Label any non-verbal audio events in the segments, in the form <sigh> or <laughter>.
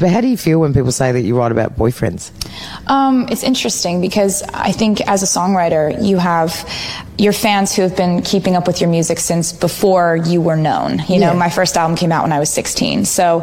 But how do you feel when people say that you write about boyfriends? Um, it's interesting because I think as a songwriter, you have your fans who have been keeping up with your music since before you were known. You know, my first album came out when I was 16. So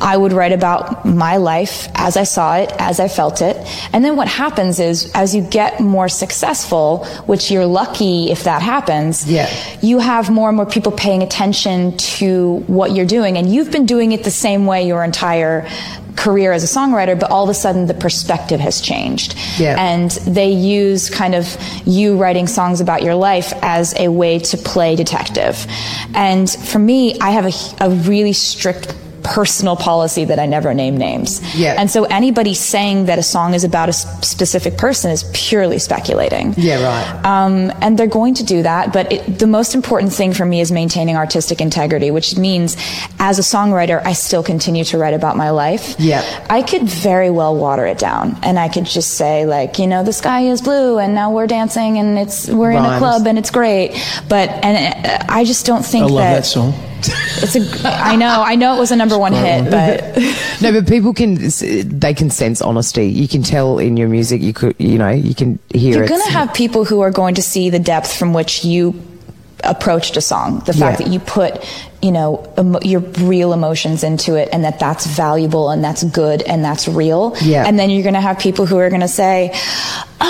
I would write about my life as I saw it, as I felt it. And then what happens is as you get more successful, which you're lucky if that happens, Yeah. you have more and more people paying attention to what you're doing. And you've been doing it the same way your entire career as a songwriter, but all of a sudden the perspective has changed. Yeah. And they use kind of you writing songs about your life as a way to play detective. And for me, I have a, a really strict personal policy that I never name names. Yeah. And so anybody saying that a song is about a specific person is purely speculating. Yeah, right. Um, and they're going to do that, but it, the most important thing for me is maintaining artistic integrity, which means as a songwriter, I still continue to write about my life. Yeah. I could very well water it down and I could just say like, you know, the sky is blue and now we're dancing and it's, we're in a club and it's great. But, and uh, I just don't think I love that, that song. It's a, I know, I know it was a number one hit, but <laughs> No, but people can they can sense honesty. You can tell in your music. You could, you know, you can hear it. You're going to have people who are going to see the depth from which you approached a song. The fact Yeah. that you put, you know, emo- your real emotions into it and that that's valuable and that's good and that's real. Yeah. And then you're going to have people who are going to say,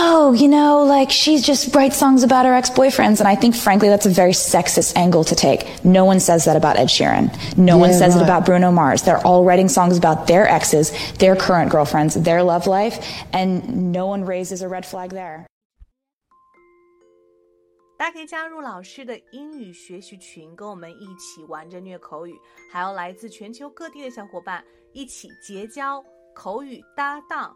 oh, you know, like she just writes songs about her ex-boyfriends. And I think, frankly, that's a very sexist angle to take. No one says that about Ed Sheeran. No one Yeah, says it right. about Bruno Mars. They're all writing songs about their exes, their current girlfriends, their love life, and no one raises a red flag there. 大家可以加入老师的英语学习群，跟我们一起玩着虐口语，还有来自全球各地的小伙伴一起结交口语搭档，